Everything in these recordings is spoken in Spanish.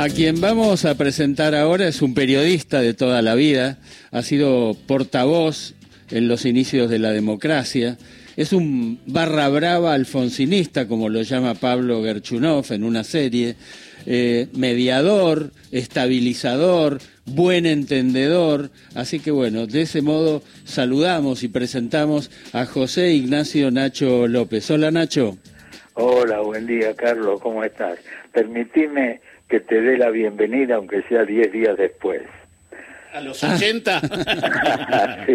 A quien vamos a presentar ahora es un periodista de toda la vida, ha sido portavoz en los inicios de la democracia, es un barra brava alfonsinista, como lo llama Pablo Gerchunov en una serie, eh, mediador, estabilizador, buen entendedor. Así que bueno, de ese modo saludamos y presentamos a José Ignacio Nacho López. Hola Nacho. Hola, buen día Carlos, ¿cómo estás? Permitime que te dé la bienvenida, aunque sea 10 días después. ¿A los 80?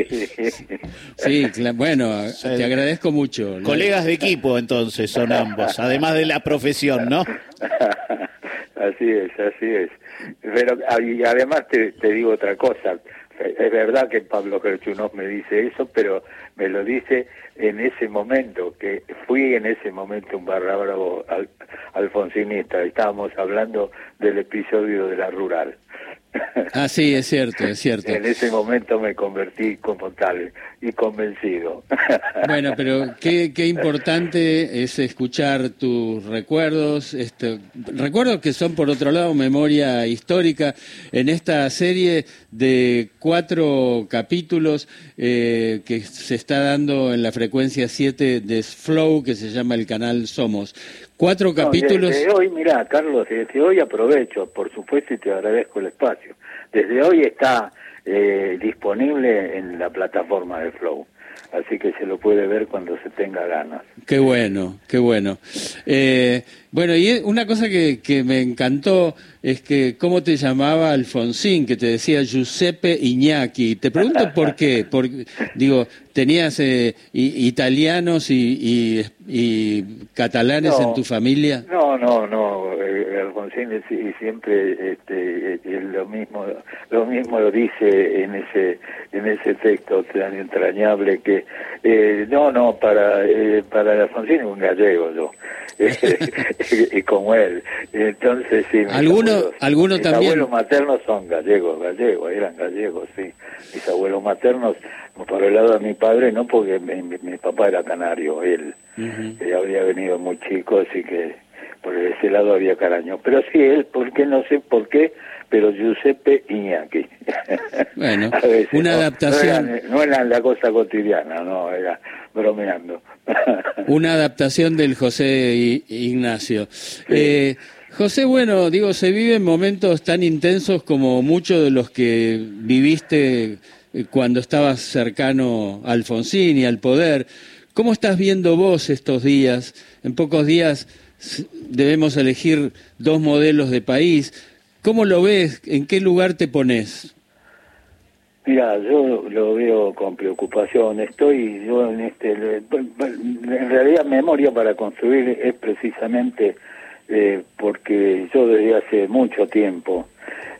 sí, bueno, te agradezco mucho. Colegas de equipo entonces son ambos, además de la profesión, ¿no? así es, así es. Pero y además te, te digo otra cosa, es verdad que Pablo Gerchunov me dice eso, pero me lo dice en ese momento, que fui en ese momento un barra bravo alfonsinista. Estábamos hablando del episodio de la rural. Ah, sí, es cierto, es cierto. en ese momento me convertí como tal y convencido. Bueno, pero qué, qué importante es escuchar tus recuerdos, este, recuerdos que son por otro lado memoria histórica en esta serie de cuatro capítulos eh, que se está dando en la frecuencia 7 de Flow, que se llama el canal Somos. Cuatro capítulos. Desde hoy, mira, Carlos, desde hoy aprovecho, por supuesto, y te agradezco el espacio. Desde hoy está eh, disponible en la plataforma de Flow. Así que se lo puede ver cuando se tenga ganas. Qué bueno, qué bueno. Eh, bueno, y una cosa que, que, me encantó es que cómo te llamaba Alfonsín, que te decía Giuseppe Iñaki. Te pregunto por qué. Porque, digo, tenías eh, italianos y, y, catalanes en tu familia. No, no, no. Eh, Alfonsín siempre este, lo mismo, lo mismo lo dice en ese en ese texto tan entrañable que eh, no, no para para Alfonsín es un gallego yo. y como él. Entonces, sí. ¿Alguno, ¿alguno también? Mis abuelos maternos son gallegos, gallegos, eran gallegos, sí. Mis abuelos maternos, por el lado de mi padre, no, porque mi, papá era canario, él. había venido muy chico, así que por ese lado había caraño. Pero sí, él, porque no sé por qué, pero Giuseppe Iñaki. Bueno, una adaptación. No era, la cosa cotidiana, no, era bromeando. una adaptación del José Ignacio. Eh, José, bueno, digo, se viven momentos tan intensos como muchos de los que viviste eh, cuando estabas cercano a Alfonsín y al poder. ¿Cómo estás viendo vos estos días? En pocos días debemos elegir dos modelos de país. ¿Cómo lo ves? ¿En qué lugar te pones? Mira, yo lo veo con preocupación. Estoy yo en este, en realidad memoria para construir es precisamente eh, porque yo desde hace mucho tiempo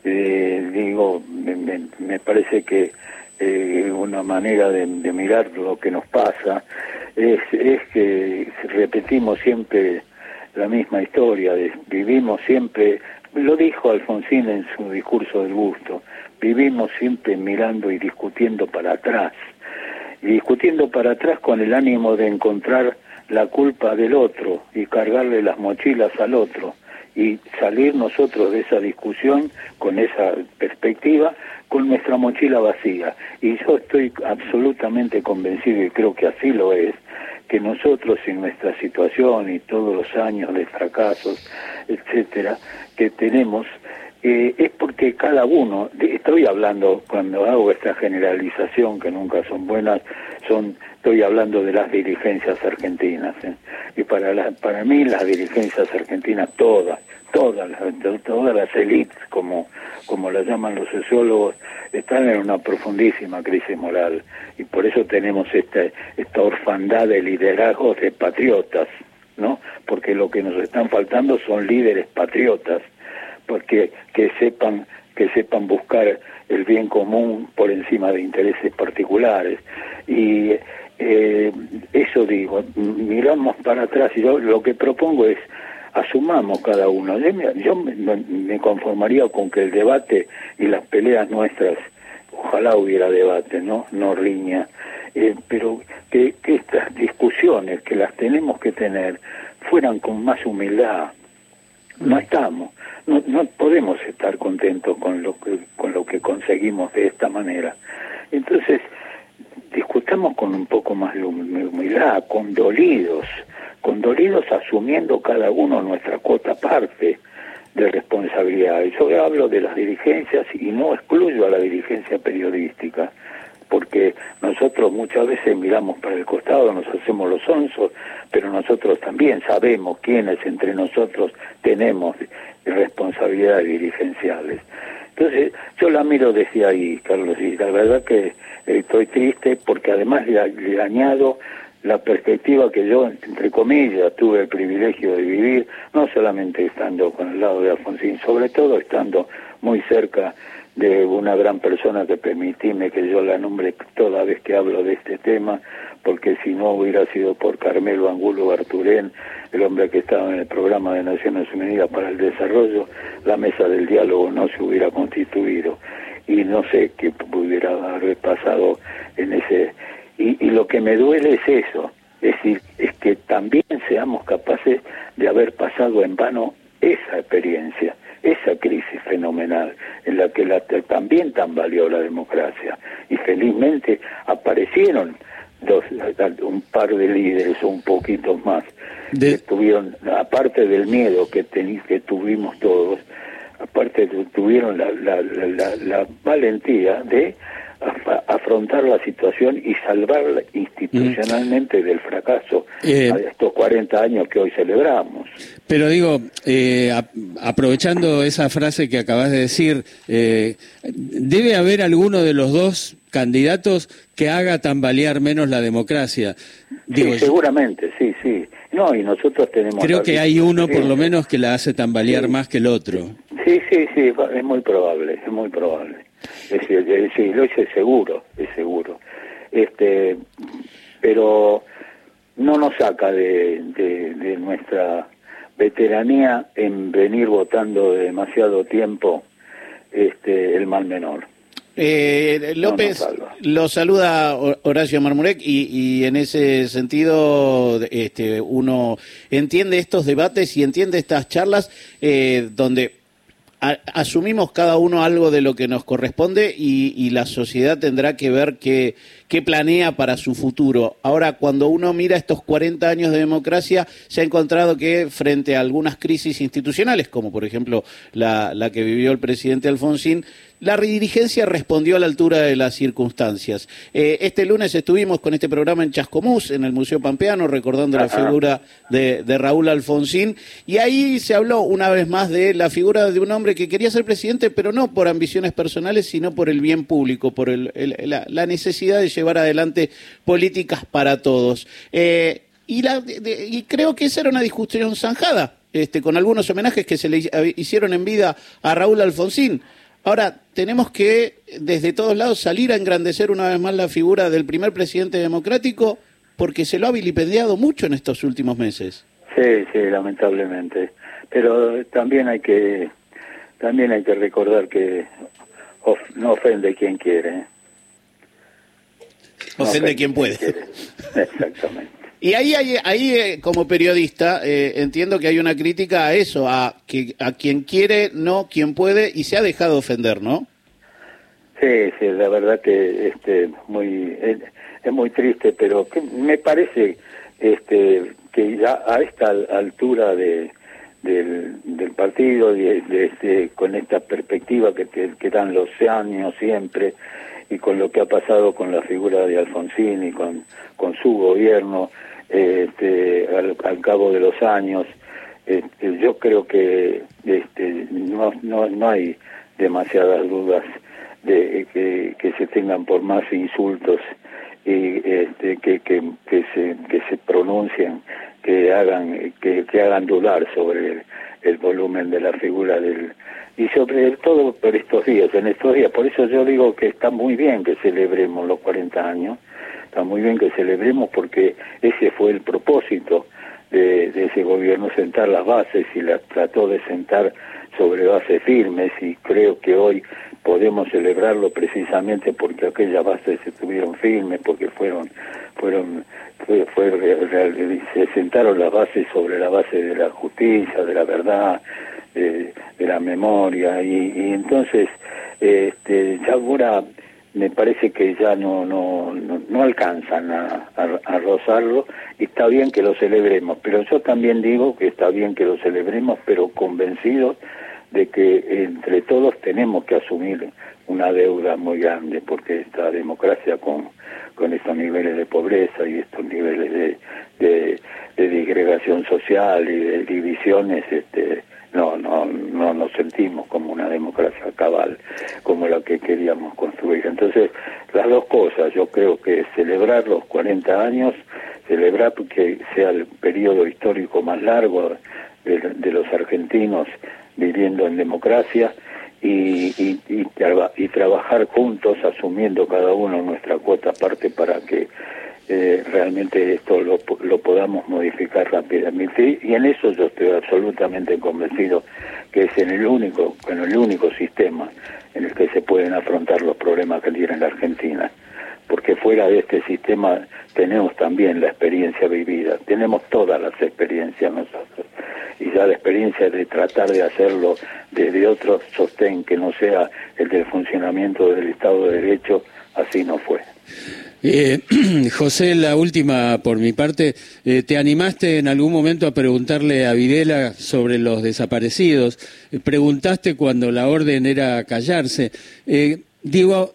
eh, digo, me, parece que eh, una manera de, de, mirar lo que nos pasa. Es, es que repetimos siempre la misma historia, vivimos siempre, lo dijo Alfonsín en su discurso del gusto, vivimos siempre mirando y discutiendo para atrás, y discutiendo para atrás con el ánimo de encontrar la culpa del otro y cargarle las mochilas al otro y salir nosotros de esa discusión con esa perspectiva con nuestra mochila vacía. Y yo estoy absolutamente convencido, y creo que así lo es, que nosotros en nuestra situación y todos los años de fracasos, etcétera, que tenemos, eh, es porque cada uno, estoy hablando cuando hago esta generalización que nunca son buenas, son estoy hablando de las dirigencias argentinas ¿eh? y para la, para mí las dirigencias argentinas todas todas las todas las élites como como las llaman los sociólogos están en una profundísima crisis moral. Y por eso tenemos esta esta orfandad de liderazgos de patriotas no porque lo que nos están faltando son líderes patriotas porque que sepan que sepan buscar el bien común por encima de intereses particulares. Y eh, eso digo miramos para atrás y yo lo que propongo es asumamos cada uno. Yo, me, conformaría con que el debate y las peleas nuestras ojalá hubiera debate no no riña. Eh, pero que, que estas discusiones que las tenemos que tener fueran con más humildad. No estamos, no, no podemos estar contentos con lo que con lo que conseguimos de esta manera. Entonces, discutamos con un poco más de humildad, condolidos, condolidos asumiendo cada uno nuestra cuota parte de responsabilidad. Yo hablo de las dirigencias y no excluyo a la dirigencia periodística, porque nosotros muchas veces miramos para el costado, nos hacemos los onzos, pero nosotros también sabemos quiénes entre nosotros tenemos responsabilidades dirigenciales. Entonces, yo la miro desde ahí, Carlos, y la verdad que estoy triste porque además le, añado la perspectiva que yo, entre comillas, tuve el privilegio de vivir, no solamente estando con el lado de Alfonsín, sobre todo estando muy cerca de una gran persona que permitíme que yo la nombre toda vez que hablo de este tema, porque si no hubiera sido por Carmelo Angulo Arturén, el hombre que estaba en el programa de Naciones Unidas para el Desarrollo, la mesa del diálogo no se hubiera constituido. Y no sé qué pudiera haber pasado en ese... Y, y lo que me duele es eso, es decir, es que también seamos capaces de haber pasado en vano esa experiencia esa crisis fenomenal en la que la, también tambaleó la democracia. Y felizmente aparecieron dos, un par de líderes o un poquito más que tuvieron aparte del miedo que, que tuvimos todos aparte tuvieron la, la, la, la valentía de afrontar la situación y salvarla institucionalmente del fracaso eh, a estos 40 años que hoy celebramos. Pero digo, eh, aprovechando esa frase que acabas de decir, eh, ¿debe haber alguno de los dos candidatos que haga tambalear menos la democracia? Digo, sí, seguramente, sí, sí. No, y nosotros tenemos... Creo que hay uno por lo menos que la hace tambalear más que el otro. Sí, sí, sí, es muy probable, es muy probable. Es, sí, lo hice seguro, es seguro. Este, pero no nos saca de, de, nuestra veteranía en venir votando demasiado tiempo este, el mal menor. Eh, López lo saluda Horacio Marmurek y, y, en ese sentido este, uno entiende estos debates y entiende estas charlas eh, donde asumimos cada uno algo de lo que nos corresponde y, la sociedad tendrá que ver qué, qué, planea para su futuro. Ahora, cuando uno mira estos 40 años de democracia, se ha encontrado que frente a algunas crisis institucionales, como por ejemplo la, la que vivió el presidente Alfonsín, la dirigencia respondió a la altura de las circunstancias. Eh, este lunes estuvimos con este programa en Chascomús, en el Museo Pampeano, recordando la figura de, Raúl Alfonsín, y ahí se habló una vez más de la figura de un hombre que quería ser presidente, pero no por ambiciones personales, sino por el bien público, por la, necesidad de llevar adelante políticas para todos. Eh, y, y creo que esa era una discusión zanjada. Este, con algunos homenajes que se le hicieron en vida a Raúl Alfonsín. Ahora, tenemos que desde todos lados salir a engrandecer una vez más la figura del primer presidente democrático porque se lo ha vilipendiado mucho en estos últimos meses. Sí, sí, lamentablemente. Pero también hay que también hay que recordar que no ofende quien quiere. Ofende, quien puede. Exactamente. Y ahí, ahí, ahí eh, como periodista, eh, entiendo que hay una crítica a eso, a que a quien quiere, no quien puede, y se ha dejado ofender, ¿no? Sí, sí, la verdad que este, muy, es, muy triste, pero me parece este, que ya a esta altura de, del, del partido, de, este, con esta perspectiva que, que dan los años siempre, y con lo que ha pasado con la figura de Alfonsín y con, con su gobierno, este, al, cabo de los años. Este, yo creo que este, no, no, no hay demasiadas dudas de que, que se tengan por más insultos y este, que, que, que se que se pronuncien que hagan que, que hagan dudar sobre el, volumen de la figura del y sobre todo por estos días en estos días por eso yo digo que está muy bien que celebremos los 40 años está muy bien que celebremos porque ese fue el propósito de, ese gobierno, sentar las bases y las trató de sentar sobre bases firmes y creo que hoy podemos celebrarlo precisamente porque aquellas bases estuvieron firmes, porque fueron, fueron, fue, fue, se sentaron las bases sobre la base de la justicia, de la verdad, de, la memoria y, entonces este, ya ahora me parece que ya no no, no, alcanzan a, a, rozarlo y está bien que lo celebremos, pero yo también digo que está bien que lo celebremos, pero convencidos de que entre todos tenemos que asumir una deuda muy grande, porque esta democracia con, con estos niveles de pobreza y estos niveles de, de, disgregación social y de divisiones, este, no, no, no nos sentimos como una democracia cabal, como la que queríamos construir. Entonces, las dos cosas, yo creo que celebrar los 40 años, celebrar que sea el periodo histórico más largo de los argentinos viviendo en democracia y, y, trabajar juntos, asumiendo cada uno nuestra cuota aparte para que eh, realmente esto lo, lo podamos modificar rápidamente. Y en eso yo estoy absolutamente convencido que es en el único en el único sistema en el que se pueden afrontar los problemas que tiene la Argentina. Porque fuera de este sistema tenemos también la experiencia vivida tenemos todas las experiencias nosotros y ya la experiencia de tratar de hacerlo desde otro sostén que no sea el del funcionamiento del Estado de Derecho así no fue eh, José, la última por mi parte. Eh, ¿Te animaste en algún momento a preguntarle a Videla sobre los desaparecidos? Eh, preguntaste cuando la orden era callarse. Digo,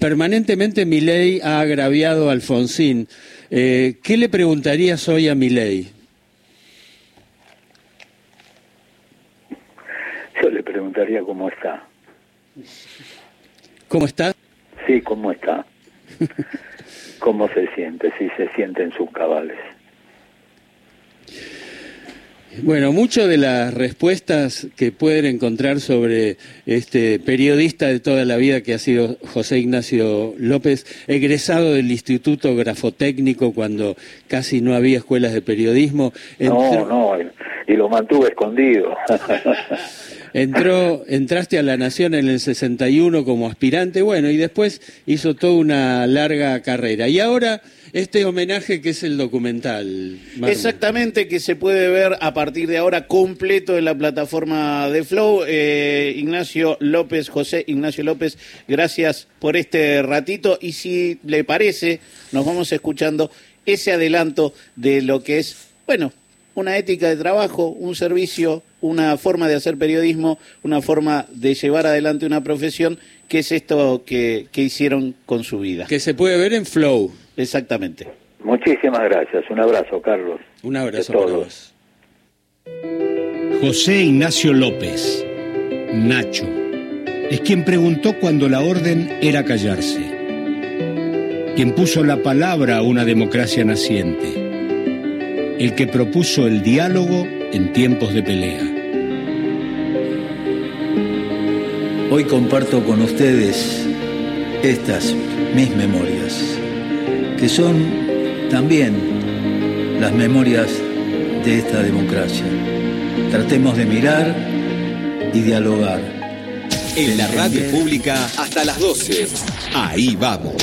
permanentemente ley ha agraviado a Alfonsín. ¿Qué le preguntarías hoy a ley? Yo le preguntaría cómo está. ¿Cómo está? Sí, cómo está. cómo se siente, si se siente en sus cabales. Bueno, muchas de las respuestas que pueden encontrar sobre este periodista de toda la vida que ha sido José Ignacio López, egresado del Instituto Grafotécnico cuando casi no había escuelas de periodismo. No, no, y lo mantuve escondido. Entró, entraste a la Nación en el 61 como aspirante, bueno, y después hizo toda una larga carrera. Y ahora este homenaje que es el documental. Exactamente, que se puede ver a partir de ahora completo en la plataforma de Flow. Eh, Ignacio López, José Ignacio López, gracias por este ratito y si le parece, nos vamos escuchando ese adelanto de lo que es, bueno, una ética de trabajo, un servicio, una forma de hacer periodismo, una forma de llevar adelante una profesión, que es esto que, hicieron con su vida. Que se puede ver en Flow. Exactamente. Muchísimas gracias. Un abrazo, Carlos. Un abrazo a todos. José Ignacio López, Nacho, es quien preguntó cuando la orden era callarse, quien puso la palabra a una democracia naciente el que propuso el diálogo en tiempos de pelea. Hoy comparto con ustedes estas mis memorias, que son también las memorias de esta democracia. Tratemos de mirar y dialogar. En la radio pública hasta las 12. Ahí vamos.